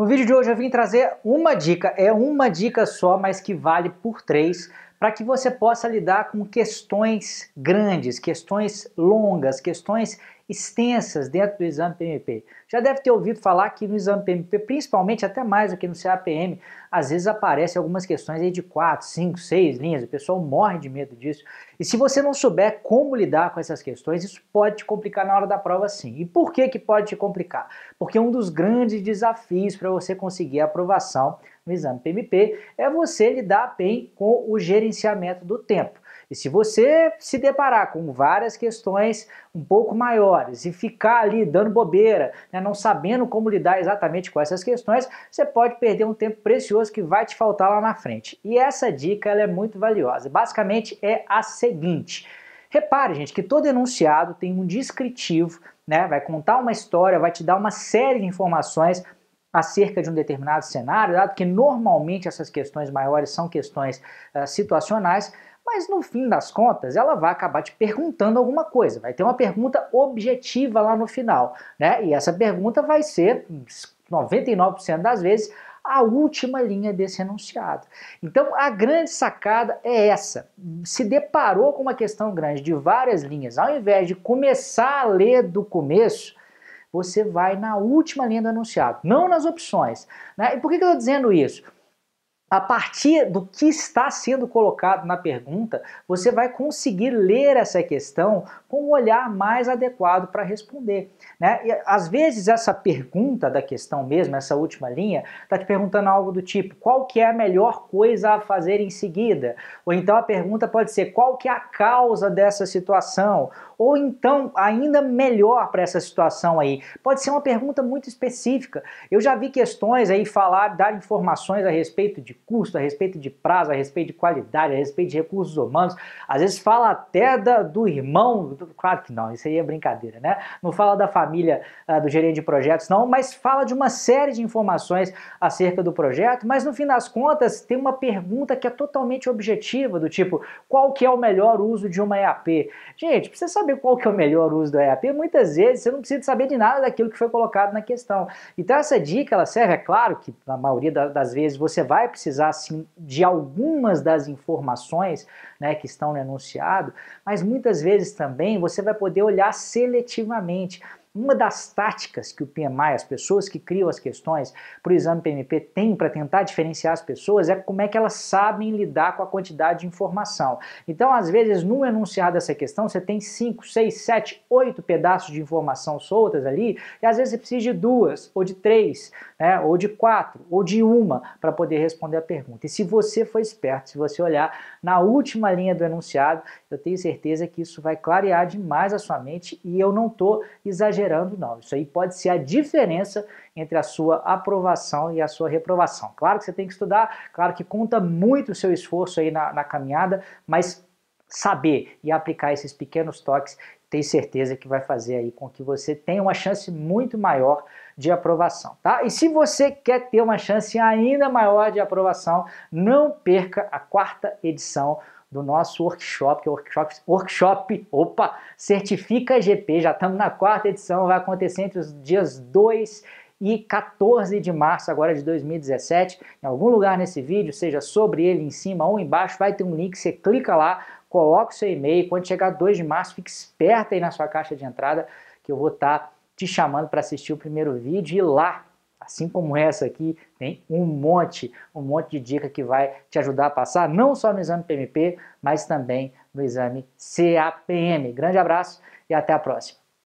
No vídeo de hoje eu vim trazer uma dica, é uma dica só, mas que vale por três, para que você possa lidar com questões grandes, questões longas, questões extensas dentro do exame PMP. Já deve ter ouvido falar que no exame PMP, principalmente até mais do que no CAPM, às vezes aparecem algumas questões aí de 4, 5, 6 linhas, o pessoal morre de medo disso. E se você não souber como lidar com essas questões, isso pode te complicar na hora da prova sim. E por que que pode te complicar? Porque um dos grandes desafios para você conseguir a aprovação no exame PMP é você lidar bem com o gerenciamento do tempo. E se você se deparar com várias questões um pouco maiores e ficar ali dando bobeira, né, não sabendo como lidar exatamente com essas questões, você pode perder um tempo precioso que vai te faltar lá na frente. E essa dica ela é muito valiosa. Basicamente é a seguinte. Repare, gente, que todo enunciado tem um descritivo, né? Vai contar uma história, vai te dar uma série de informações acerca de um determinado cenário, dado que normalmente essas questões maiores são questões uh, situacionais, mas no fim das contas ela vai acabar te perguntando alguma coisa, vai ter uma pergunta objetiva lá no final, né? E essa pergunta vai ser 99% das vezes a última linha desse enunciado. Então a grande sacada é essa. Se deparou com uma questão grande de várias linhas, ao invés de começar a ler do começo, você vai na última linha do enunciado, não nas opções. Né? E por que, que eu estou dizendo isso? A partir do que está sendo colocado na pergunta, você vai conseguir ler essa questão com um olhar mais adequado para responder. Né? E, às vezes essa pergunta da questão mesmo, essa última linha, está te perguntando algo do tipo, qual que é a melhor coisa a fazer em seguida? Ou então a pergunta pode ser, qual que é a causa dessa situação? Ou então, ainda melhor para essa situação aí, pode ser uma pergunta muito específica. Eu já vi questões aí falar, dar informações a respeito de custo, a respeito de prazo, a respeito de qualidade, a respeito de recursos humanos. Às vezes fala até da, do irmão, claro que não, isso aí é brincadeira, né? Não fala da família uh, do gerente de projetos, não, mas fala de uma série de informações acerca do projeto, mas no fim das contas tem uma pergunta que é totalmente objetiva, do tipo, qual que é o melhor uso de uma EAP? Gente, precisa saber qual que é o melhor uso do EAP, muitas vezes você não precisa saber de nada daquilo que foi colocado na questão. Então essa dica, ela serve, é claro que na maioria das vezes você vai precisar sim de algumas das informações né, que estão no enunciado, mas muitas vezes também você vai poder olhar seletivamente. Uma das táticas que o PMI, as pessoas que criam as questões para o exame PMP, tem para tentar diferenciar as pessoas é como é que elas sabem lidar com a quantidade de informação. Então, às vezes, no enunciado dessa questão, você tem 5, 6, 7, 8 pedaços de informação soltas ali, e às vezes você precisa de duas, ou de três, né, ou de quatro, ou de uma, para poder responder a pergunta. E se você for esperto, se você olhar na última linha do enunciado, eu tenho certeza que isso vai clarear demais a sua mente e eu não estou exagerando exagerando, não. Isso aí pode ser a diferença entre a sua aprovação e a sua reprovação. Claro que você tem que estudar, claro que conta muito o seu esforço aí na, na caminhada, mas saber e aplicar esses pequenos toques, tenho certeza que vai fazer aí com que você tenha uma chance muito maior de aprovação, tá? E se você quer ter uma chance ainda maior de aprovação, não perca a quarta edição do nosso workshop, que é o workshop, workshop, opa, Certifica GP, já estamos na quarta edição, vai acontecer entre os dias 2 e 14 de março agora de 2017. Em algum lugar nesse vídeo, seja sobre ele em cima ou embaixo, vai ter um link, você clica lá, coloca o seu e-mail, quando chegar 2 de março, fique esperto aí na sua caixa de entrada, que eu vou estar tá te chamando para assistir o primeiro vídeo e lá assim como essa aqui, tem um monte, um monte de dica que vai te ajudar a passar, não só no exame PMP, mas também no exame CAPM. Grande abraço e até a próxima.